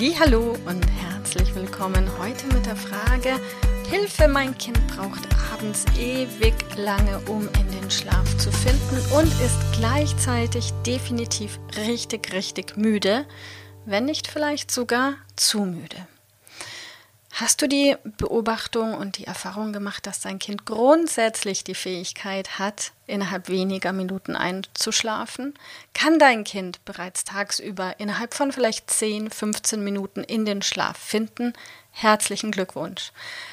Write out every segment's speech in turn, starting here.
Hallo und herzlich willkommen heute mit der Frage: Hilfe, mein Kind braucht abends ewig lange, um in den Schlaf zu finden und ist gleichzeitig definitiv richtig, richtig müde, wenn nicht vielleicht sogar zu müde. Hast du die Beobachtung und die Erfahrung gemacht, dass dein Kind grundsätzlich die Fähigkeit hat, innerhalb weniger Minuten einzuschlafen? Kann dein Kind bereits tagsüber innerhalb von vielleicht 10, 15 Minuten in den Schlaf finden? Herzlichen Glückwunsch.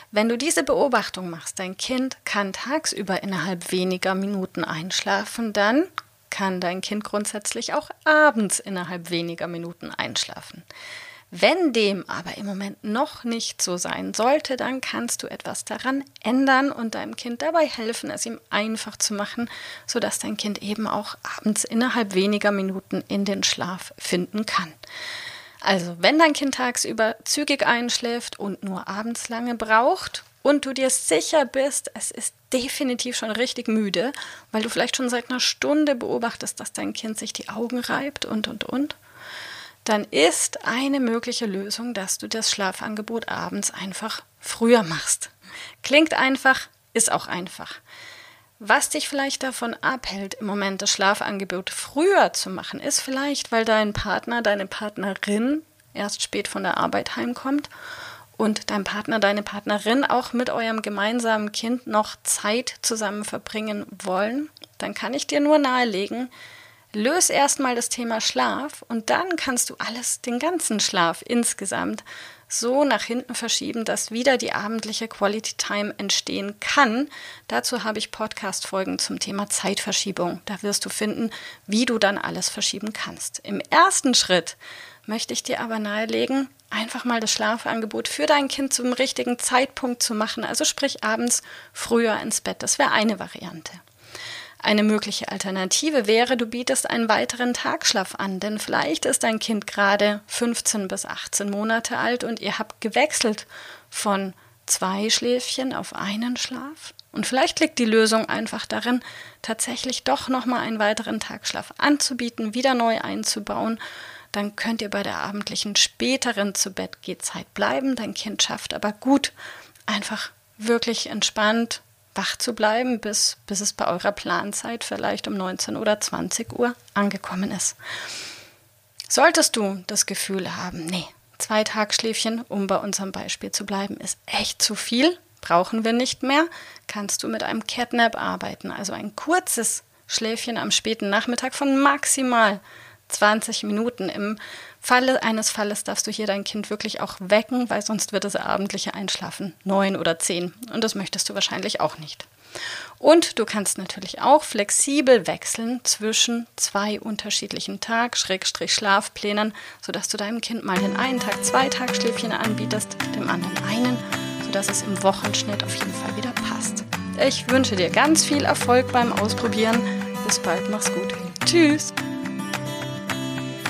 Wenn du diese Beobachtung machst, dein Kind kann tagsüber innerhalb weniger Minuten einschlafen, dann kann dein Kind grundsätzlich auch abends innerhalb weniger Minuten einschlafen. Wenn dem aber im Moment noch nicht so sein sollte, dann kannst du etwas daran ändern und deinem Kind dabei helfen, es ihm einfach zu machen, sodass dein Kind eben auch abends innerhalb weniger Minuten in den Schlaf finden kann. Also, wenn dein Kind tagsüber zügig einschläft und nur abends lange braucht und du dir sicher bist, es ist definitiv schon richtig müde, weil du vielleicht schon seit einer Stunde beobachtest, dass dein Kind sich die Augen reibt und und und, dann ist eine mögliche Lösung, dass du das Schlafangebot abends einfach früher machst. Klingt einfach, ist auch einfach. Was dich vielleicht davon abhält, im Moment das Schlafangebot früher zu machen, ist vielleicht, weil dein Partner, deine Partnerin erst spät von der Arbeit heimkommt und dein Partner, deine Partnerin auch mit eurem gemeinsamen Kind noch Zeit zusammen verbringen wollen, dann kann ich dir nur nahelegen, löse erstmal das Thema Schlaf und dann kannst du alles, den ganzen Schlaf insgesamt, so nach hinten verschieben, dass wieder die abendliche Quality Time entstehen kann. Dazu habe ich Podcast-Folgen zum Thema Zeitverschiebung. Da wirst du finden, wie du dann alles verschieben kannst. Im ersten Schritt möchte ich dir aber nahelegen, einfach mal das Schlafangebot für dein Kind zum richtigen Zeitpunkt zu machen. Also sprich abends früher ins Bett. Das wäre eine Variante. Eine mögliche Alternative wäre, du bietest einen weiteren Tagschlaf an, denn vielleicht ist dein Kind gerade 15 bis 18 Monate alt und ihr habt gewechselt von zwei Schläfchen auf einen Schlaf. Und vielleicht liegt die Lösung einfach darin, tatsächlich doch nochmal einen weiteren Tagschlaf anzubieten, wieder neu einzubauen. Dann könnt ihr bei der abendlichen späteren zu Bett Zeit bleiben. Dein Kind schafft aber gut, einfach wirklich entspannt wach zu bleiben, bis, bis es bei eurer Planzeit vielleicht um 19 oder 20 Uhr angekommen ist. Solltest du das Gefühl haben, nee, zwei Tagschläfchen, um bei unserem Beispiel zu bleiben, ist echt zu viel, brauchen wir nicht mehr, kannst du mit einem Catnap arbeiten, also ein kurzes Schläfchen am späten Nachmittag von maximal 20 Minuten. Im Falle eines Falles darfst du hier dein Kind wirklich auch wecken, weil sonst wird es abendliche Einschlafen neun oder zehn. Und das möchtest du wahrscheinlich auch nicht. Und du kannst natürlich auch flexibel wechseln zwischen zwei unterschiedlichen Tag-Schlafplänen, sodass du deinem Kind mal den einen Tag zwei Tagschläfchen anbietest, dem anderen einen, sodass es im Wochenschnitt auf jeden Fall wieder passt. Ich wünsche dir ganz viel Erfolg beim Ausprobieren. Bis bald, mach's gut. Tschüss.